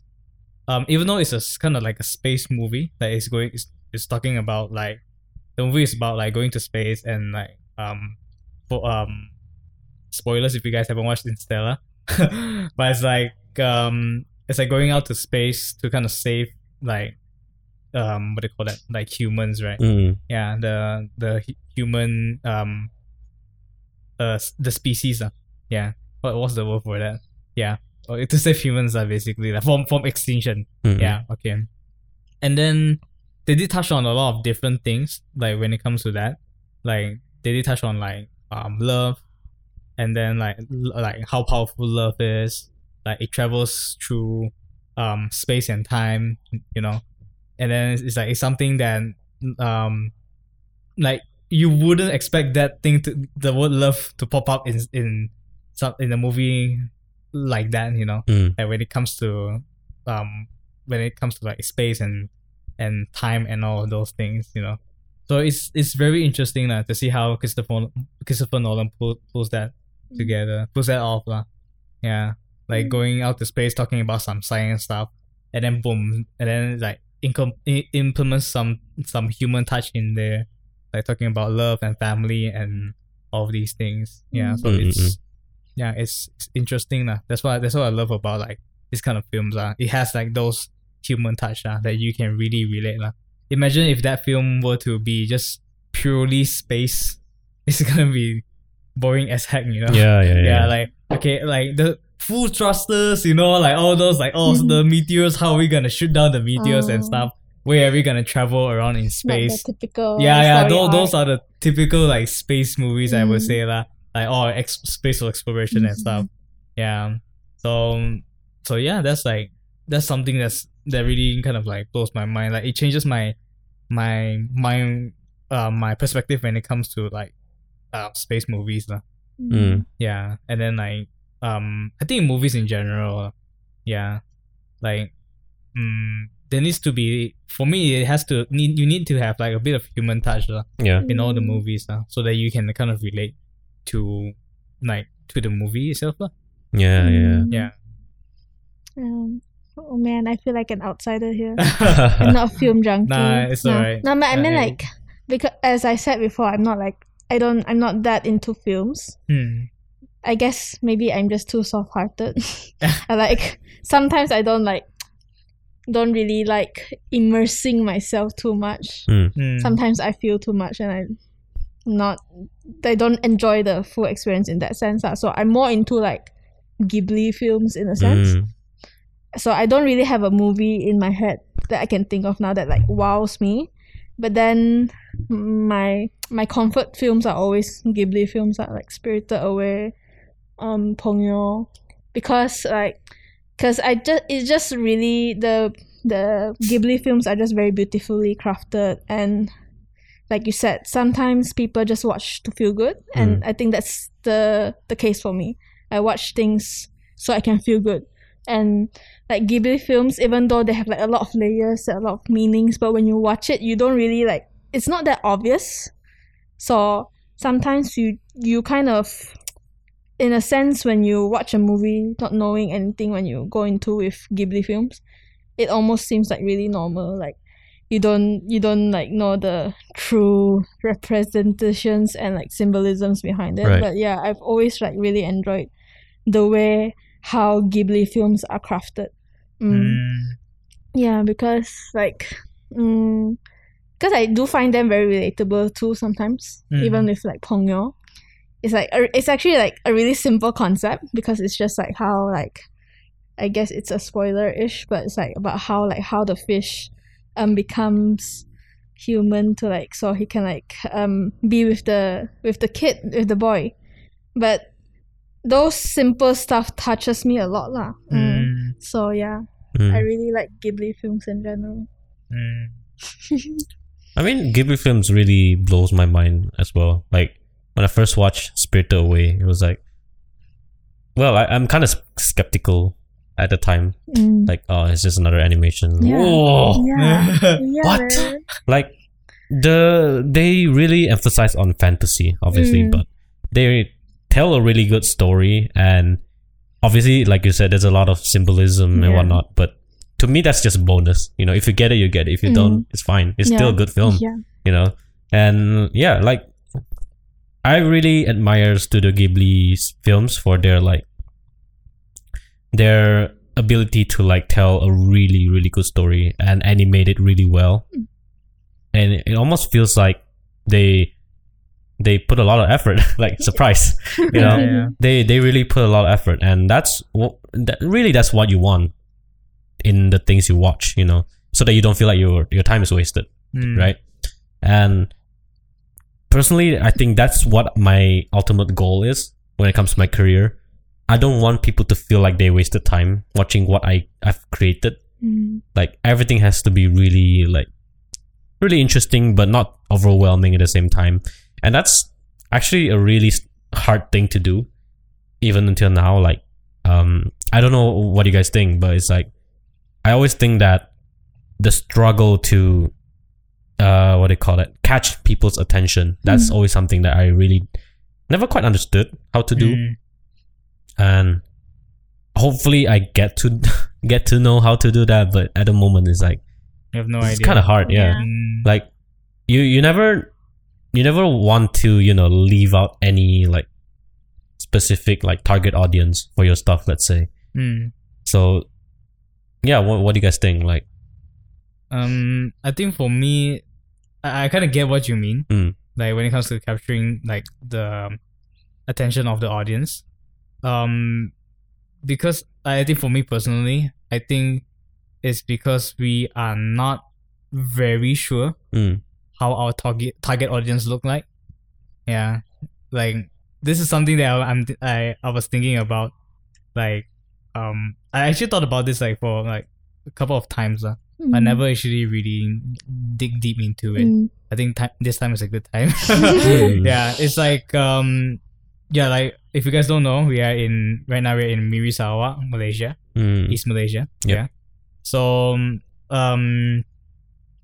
um, even though it's a kind of like a space movie that is going, is, is talking about like the movie is about like going to space and like um, for um, spoilers if you guys haven't watched Interstellar, (laughs) but it's like um, it's like going out to space to kind of save like um, what do you call that? Like humans, right?
Mm.
yeah the the human um uh the species uh. yeah what what's the word for that yeah or to save humans uh, basically like from from extinction
Mm.
yeah okay and then they did touch on a lot of different things like when it comes to that like they did touch on like um love and then like l- like how powerful love is like it travels through um space and time you know and then it's, it's like it's something that um like you wouldn't expect that thing to the word love to pop up in in some in a movie like that you know
Mm.
like when it comes to um when it comes to like space and and time and all those things you know so it's it's very interesting uh, to see how Christopher Christopher Nolan pull, pulls that together pulls that off lah. yeah like
Mm.
going out to space talking about some science stuff and then boom and then like incom- implement some some human touch in there like talking about love and family and all these things yeah so
Mm, mm,
it's yeah it's, it's interesting lah. that's what that's what i love about like this kind of films lah. it has like those human touch lah, that you can really relate lah. imagine if that film were to be just purely space (laughs) it's gonna be boring as heck you know
Yeah, yeah, (laughs) yeah.
yeah, like okay, like the full thrusters, you know, like all those like oh the meteors, how are we gonna shoot down the meteors and
Oh.
stuff? Where are we gonna travel around in
Not
space?
the typical.
yeah, yeah,
story
those, those are the typical like space movies I would
Mm.
say lah. Like oh ex- spatial exploration and
Mhm.
stuff. Yeah. So so yeah, that's like that's something that's that really kind of like blows my mind. Like it changes my my my uh my perspective when it comes to like uh space movies lah
Mm.
yeah and then like um i think movies in general yeah like mm, there needs to be for me it has to need you need to have like a bit of human touch lah,
Yeah.
in all the movies lah, so that you can kind of relate to like to the movie itself lah.
Yeah, yeah.
Mm.
yeah
Um, oh man, I feel like an outsider here. (laughs) I'm not a film junkie.
Nah, it's
no.
alright.
No, but I
Uh,
mean like because as I said before, I'm not like I don't I'm not that into films.
Hmm.
I guess maybe I'm just too soft hearted. (laughs) I like sometimes I don't like don't really like immersing myself too much.
Hmm.
Sometimes I feel too much and I'm not I don't enjoy the full experience in that sense. lah. So I'm more into like Ghibli films in a sense.
Mm.
So I don't really have a movie in my head that I can think of now that like wows me. But then my my comfort films are always Ghibli films are like Spirited Away, um, Ponyo, because like, cause I just it's just really the the Ghibli films are just very beautifully crafted and like you said, sometimes people just watch to feel good, and I think that's the the case for me. I watch things so I can feel good, and like Ghibli films, even though they have like a lot of layers, a lot of meanings, but when you watch it, you don't really like. It's not that obvious, so sometimes you you kind of, in a sense, when you watch a movie, not knowing anything, when you go into with Ghibli films, it almost seems like really normal. Like you don't you don't like know the true representations and like symbolisms behind it.
Right.
But yeah, I've always like really enjoyed the way how Ghibli films are crafted. Mm.
Hmm.
Yeah, because like, mm, because I do find them very relatable too sometimes,
Mm.
even with like Ponyo. It's like a, it's actually like a really simple concept because it's just like how like, I guess it's a spoiler ish, but it's like about how like how the fish, um, becomes human to like so he can like um be with the with the kid with the boy, but those simple stuff touches me a lot lah. Mm.
Hmm.
So yeah.
Mm.
I really like Ghibli films in general.
Hmm. (laughs)
I mean, Ghibli films really blows my mind as well. Like when I first watched Spirited Away, it was like, well, I, I'm kind of skeptical at the time.
Mm.
Like, oh, it's just another animation.
Yeah.
Whoa!
yeah, (laughs) yeah,
What?
man.
Like the they really emphasize on fantasy, obviously,
Mm.
but they tell a really good story and obviously, like you said, there's a lot of symbolism and whatnot. But to me that's just a bonus. You know, if you get it, you get it. If you
Mm.
don't, it's fine. It's still a good film.
Yeah.
You know, and yeah, like I really admire Studio Ghibli's films for their like their ability to like tell a really really good story and animate it really well. And it almost feels like they they put a lot of effort. (laughs) Like surprise. (laughs) You know?
Yeah, yeah.
they they really put a lot of effort and that's what that, really that's what you want in the things you watch you know? So that you don't feel like your your time is wasted
Mm.
right? And personally i think that's what my ultimate goal is when it comes to my career. I don't want people to feel like they wasted time watching what i i've created.
Mm.
like everything has to be really like really interesting but not overwhelming at the same time. And that's actually a really hard thing to do even until now. Like um i don't know what you guys think but it's like i always think that the struggle to uh what do you call it catch people's attention that's
Mm.
always something that i really never quite understood how to do
Mm.
and hopefully i get to (laughs) get to know how to do that but at the moment it's like
You have no
it's
idea.
kind of hard yeah.
Yeah.
Mm.
like you you never you never want to you know leave out any like specific like target audience for your stuff let's say
Mm.
so yeah what, what do you guys think like
Um, I think for me, I, I kind of get what you mean.
Mm.
Like when it comes to capturing like the um, attention of the audience, um, because I think for me personally, I think it's because we are not very sure
mm,
how our target target audience look like. Yeah, like this is something that I, I'm I I was thinking about. Like, um, I actually thought about this like for like a couple of times. Uh. I
Mm.
never actually really dig deep into it.
Mm.
I think ti- this time is a good time. (laughs) (laughs)
Mm.
yeah, it's like um, yeah, like if you guys don't know, we are in right now we're in Miri Sarawak, Malaysia,
mm,
East Malaysia.
Yep.
Yeah. So um, um,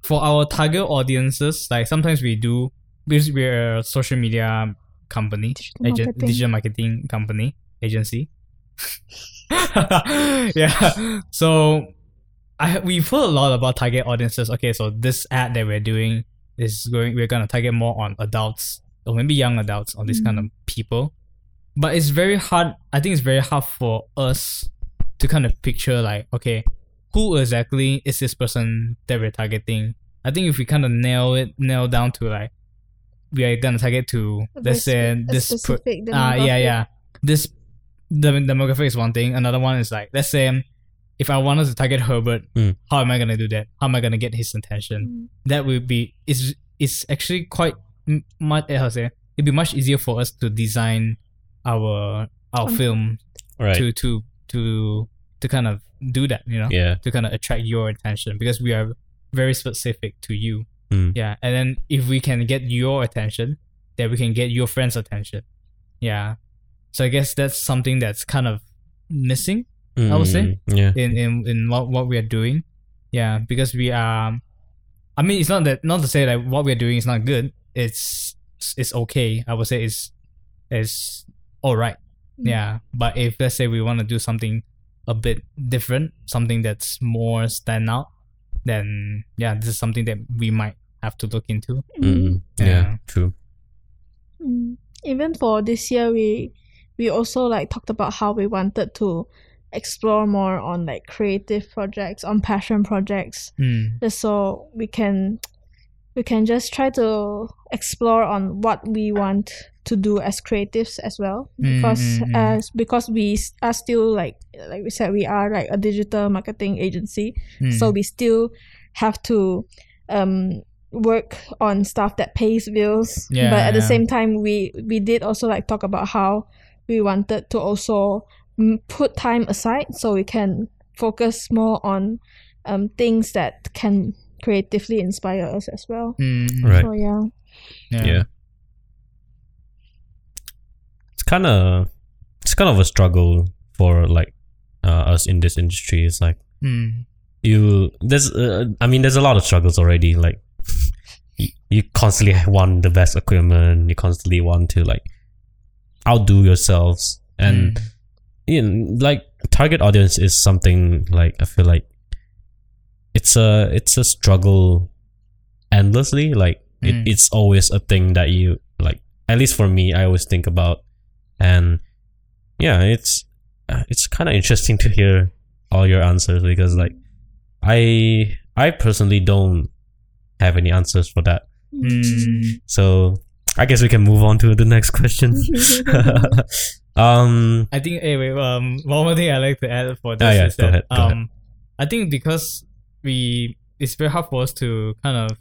for our target audiences, like sometimes we do because we're a social media company,
Digital
agen-
marketing.
digital marketing company agency. (laughs) yeah. So I we've heard a lot about target audiences. Okay, so this ad that we're doing is going we're gonna target more on adults or maybe young adults or this kind of people. But it's very hard I think it's very hard for us to kind of picture like, okay, who exactly is this person that we're targeting? I think if we kind of nail it nail down to like we are gonna target to let's say this per-
specific
Ah, yeah, yeah. This the demographic is one thing. Another one is like, let's say, if I wanted to target Herbert,
Mm.
how am I gonna do that? How am I gonna get his attention?
Mm.
That would be is it's actually quite much. How say? It'd be much easier for us to design our our
Content.
film
right
to to to to kind of do that. You know,
yeah
to kind of attract your attention because we are very specific to you.
Mm.
Yeah, and then if we can get your attention, then we can get your friends' attention. Yeah, so I guess that's something that's kind of missing I would say.
Mm, yeah
in in in what what we are doing. Yeah, because we are. I mean, it's not that not to say that what we are doing is not good. It's it's okay. I would say it's it's all right.
Mm.
Yeah, but if let's say we want to do something a bit different, something that's more stand out, then yeah, this is something that we might have to look into.
mm, yeah
Yeah.
true
Mm. Even for this year, we we also like talked about how we wanted to explore more on like creative projects, on passion projects,
Mm.
just so we can we can just try to explore on what we want to do as creatives as well because
mm, mm.
as because we are still like like we said we are like a digital marketing agency
Mm.
so we still have to um work on stuff that pays bills
Yeah,
but at the same time we we did also like talk about how we wanted to also put time aside so we can focus more on um things that can creatively inspire us as well.
Mm,
Right.
so yeah.
Yeah, it's kind of it's kind of a struggle for like uh, us in this industry. It's like
Mm.
you there's uh, i mean there's a lot of struggles already. Like you, you constantly want the best equipment. You constantly want to like outdo yourselves. And
Mm.
You know, like target audience is something like i feel like it's a it's a struggle endlessly. Like it,
Mm.
it's always a thing that you like. At least for me, I always think about, and yeah, it's uh, it's kind of interesting to hear all your answers because like I I personally don't have any answers for that.
Mm,
So I guess we can move on to the next question. (laughs) (laughs) um,
I think anyway, um, one more thing I like to add for this
Ah, yeah,
is that
ahead,
um,
ahead.
I think because we it's very hard for us to kind of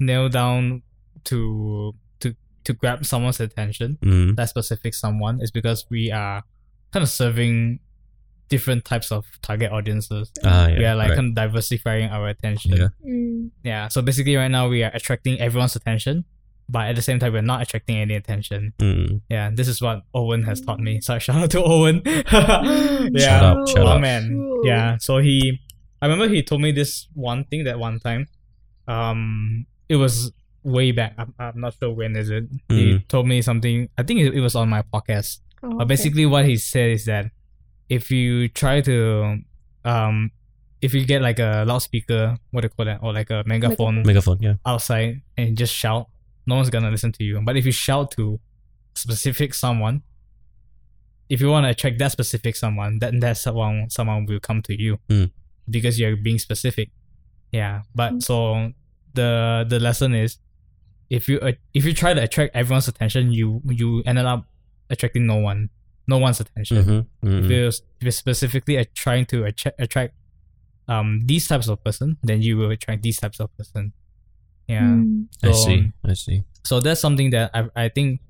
nail down to to to grab someone's attention,
mm,
that specific someone, is because we are kind of serving different types of target audiences.
ah, yeah,
we are like
right.
kind of diversifying our attention.
Yeah.
Mm.
Yeah. So basically, right now we are attracting everyone's attention, but at the same time, we're not attracting any attention.
Mm,
Yeah, this is what Owen has taught me. So (laughs) shout out to Owen. (laughs) yeah,
Shout out, shout
oh
out.
man. Yeah. So he, I remember he told me this one thing that one time. Um, it was way back. I'm, I'm not sure when is it. He
Mm.
told me something. I think it, it was on my podcast.
Oh,
But basically, what he said is that if you try to, um, if you get like a loudspeaker, what do you call that, or like a megaphone
megaphone, yeah.
outside and just shout, no one's gonna listen to you. But if you shout to specific someone, if you want to attract that specific someone, then that someone someone will come to you
Mm.
because you're being specific. Yeah, but
Mm.
so the the lesson is, if you if you try to attract everyone's attention, you you ended up attracting no one, no one's attention.
Mm-hmm, mm
If you're, if you're specifically trying to attract, attract um these types of person, then you will attract these types of person. Yeah
Mm.
I see, I see.
so that's something that I I think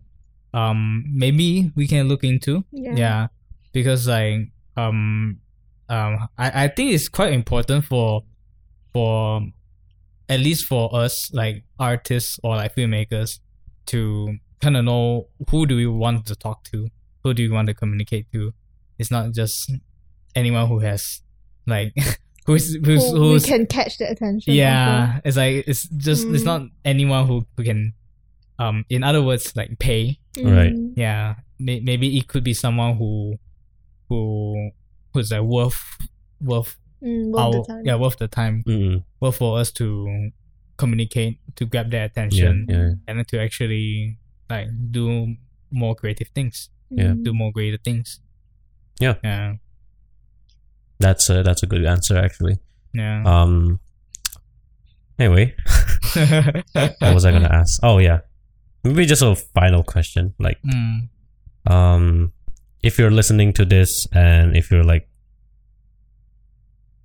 um maybe we can look into.
Yeah.
Yeah. Because like um um I, I think it's quite important for for at least for us like artists or like filmmakers to kind of know who do we want to talk to, who do we want to communicate to. It's not just anyone who has like (laughs) who's who's
Who
who's
can catch the attention.
yeah it's like it's just it's
Mm.
not anyone who, who can um in other words like pay
also.
Right.
Mm.
yeah may, maybe it could be someone who who who's like worth worth
Mm, worth
our
the time.
yeah worth the time
Mm,
worth for us to communicate to grab their attention
yeah,
and then to actually like do more creative things
Yeah.
Mm.
do more greater things
Yeah.
yeah
that's a that's a good answer actually.
yeah
Um. Anyway, (laughs) what was I gonna ask? Oh yeah, maybe just a final question. Like,
mm,
um, if you're listening to this and if you're like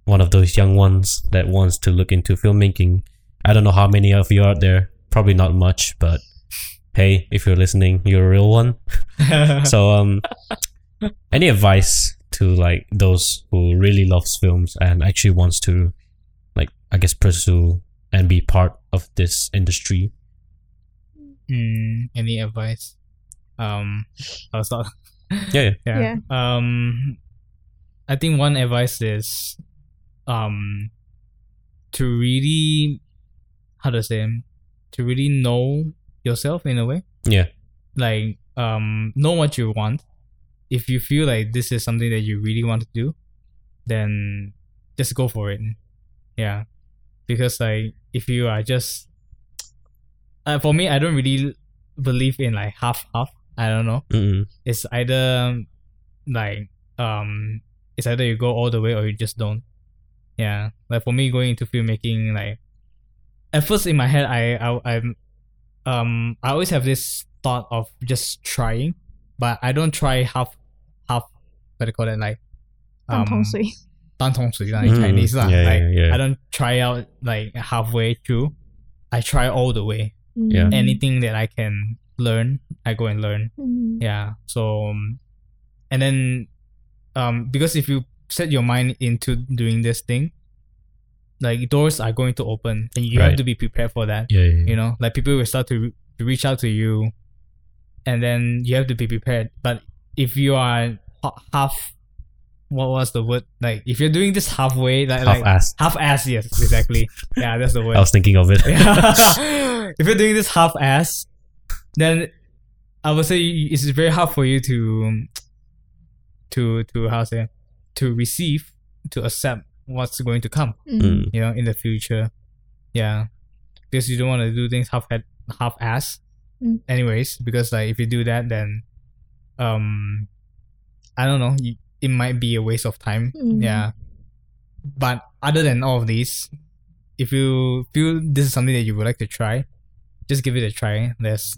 one of those young ones that wants to look into filmmaking, I don't know how many of you out there. Probably not much, but hey, if you're listening, you're a real one. (laughs) so um any advice to like those who really loves films and actually wants to like i guess pursue and be part of this industry
mm, any advice um i'll start (laughs)
yeah yeah (laughs)
yeah.
Yeah.
Um, I think one advice is, um, to really, how to say, to really know yourself in a way.
yeah
Like, um, know what you want. If you feel like this is something that you really want to do, then just go for it. Yeah, because like if you are just, (tsk) uh, for me, I don't really believe in like half half. I don't know
Mm-mm.
it's either like um it's either you go all the way or you just don't yeah like for me going into filmmaking like at first in my head i i i'm um i always have this thought of just trying but i don't try half half what do you call it like
当同水。
当桶水 like in
Mm,
Chinese lah.
yeah,
like
yeah, yeah.
I don't try out like halfway through. I try all the way.
Yeah.
Mm.
Anything that I can learn, I go and learn.
Mm.
Yeah. So, um, and then, um, because if you set your mind into doing this thing, like doors are going to open, and you have
Right.
to be prepared for that.
yeah, yeah, yeah.
You know, like people will start to, to reach out to you, and then you have to be prepared. But if you are half, what was the word? Like if you're doing this halfway, like like
half-assed
half ass, yes, exactly. yeah, that's the word.
i was thinking of it
Yeah. (laughs) if you're doing this half ass, then I would say it's very hard for you to to to how to say to receive to accept what's going to come.
Mm.
You know, in the future. Yeah, because you don't want to do things half half ass.
Mm.
Anyways, because like if you do that, then um, I don't know. It might be a waste of time.
Mm.
Yeah. But other than all of these, if you feel this is something that you would like to try, just give it a try. There's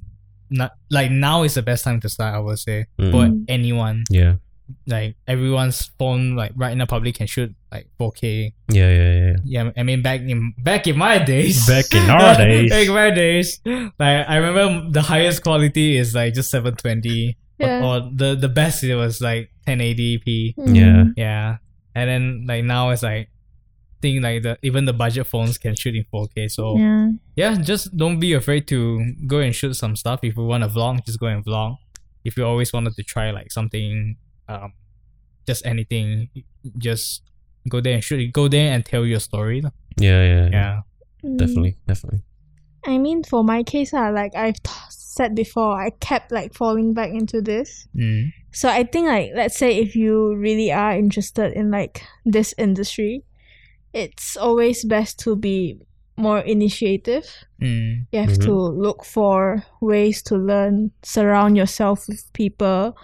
not like now is the best time to start. I would say
Mm.
for
Mm.
anyone.
Yeah.
Like everyone's phone, like right in the public, can shoot like 4K.
Yeah, yeah, yeah.
Yeah, I mean back in back in my days.
Back in our (laughs) days.
back in my days, like I remember the highest quality is like just 720,
Yeah.
or, or the the best it was like 1080p.
Mm.
Yeah.
Yeah, and then like now it's like think like the even the budget phones can shoot in 4K. So yeah,
Yeah.
just don't be afraid to go and shoot some stuff. If you want to vlog, just go and vlog. If you always wanted to try like something, um, just anything, just go there and shoot it. Go there and tell your story.
Yeah, yeah, yeah.
Yeah.
Mm.
Definitely, definitely.
I mean, for my case, uh, like I've t- said before, I kept like falling back into this.
Mm.
So I think like let's say if you really are interested in like this industry, it's always best to be more initiative.
Mm.
You have
Mhm.
to look for ways to learn, surround yourself with people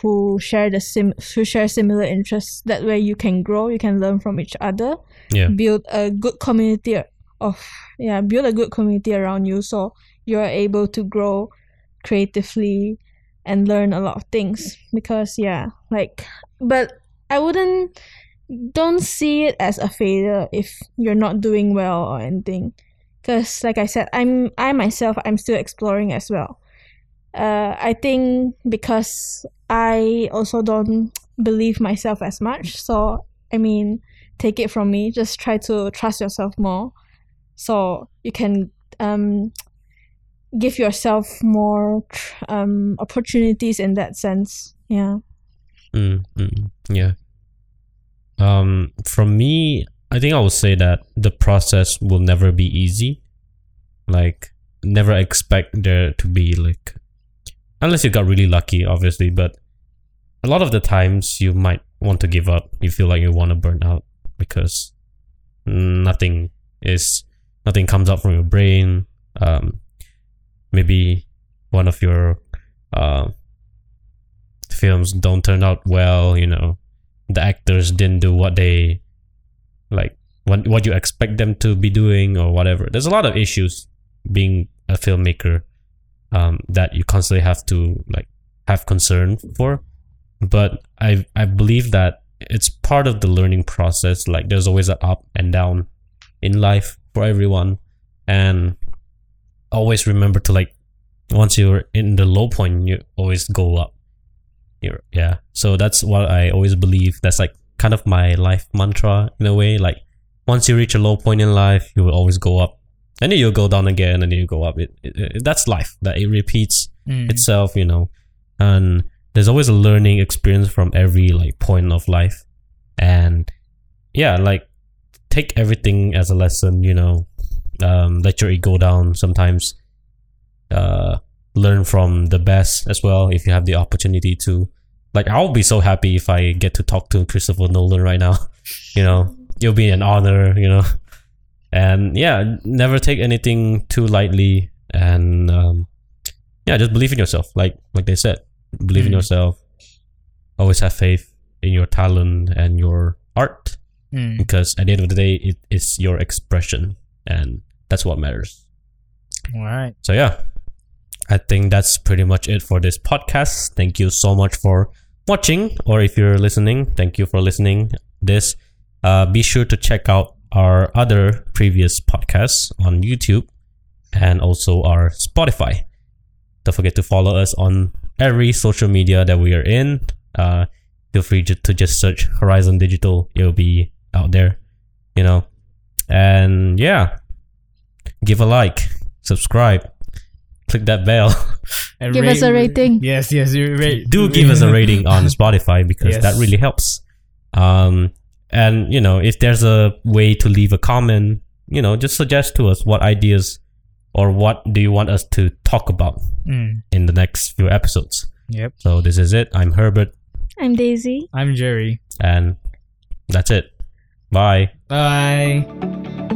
who share the sim who share similar interests. That way you can grow, you can learn from each other.
Yeah.
Build a good community of yeah, build a good community around you so you're able to grow creatively and learn a lot of things. Because yeah, like but I wouldn't don't see it as a failure if you're not doing well or anything because like i said i'm i myself i'm still exploring as well uh i think because i also don't believe myself as much so i mean take it from me just try to trust yourself more so you can um give yourself more um opportunities in that sense yeah
mm, mm. yeah. Um, from me, I think I would say that the process will never be easy. Like, never expect there to be like, unless you got really lucky, obviously. But a lot of the times, you might want to give up. You feel like you want to burn out because nothing is nothing comes out from your brain. Um, maybe one of your uh films don't turn out well you know the actors didn't do what they like what what you expect them to be doing or whatever there's a lot of issues being a filmmaker um that you constantly have to like have concern for. But i i believe that it's part of the learning process like there's always an up and down in life for everyone. And always remember to like once you're in the low point you always go up. You're, yeah. So that's what i always believe. That's like kind of my life mantra in a way. Like once you reach a low point in life you will always go up and then you'll go down again and then you go up. It, it, it- that's life that it repeats
Mm.
itself you know. And there's always a learning experience from every like point of life. And yeah like take everything as a lesson you know um let your ego down sometimes. Uh learn from the best as well if you have the opportunity to. Like i'll be so happy if i get to talk to christopher nolan right now (laughs) you know. It'll be an honor you know and yeah never take anything too lightly. And um yeah just believe in yourself. Like like they said believe in
Mm.
yourself. Always have faith in your talent and your art.
Mm.
because at the end of the day it is your expression. And that's what matters.
All right.
so yeah. I think that's pretty much it for this podcast. Thank you so much for watching. Or if you're listening thank you for listening this. Uh, be sure to check out our other previous podcasts on youtube and also our spotify. Don't forget to follow us on every social media that we are in. Uh, feel free to, to just search Horizn digital. It'll be out there you know. And yeah give a like subscribe click that bell.
And (laughs)
Give us a rating.
Yes, yes. You rate.
do give us a rating on (laughs) spotify because that really helps. Um and you know if there's a way to leave a comment you know just suggest to us what ideas or what do you want us to talk about
Mm.
in the next few episodes
Yep.
so this is it i'm herbert
i'm daisy
I'm Jerry.
and that's it Bye.
Bye.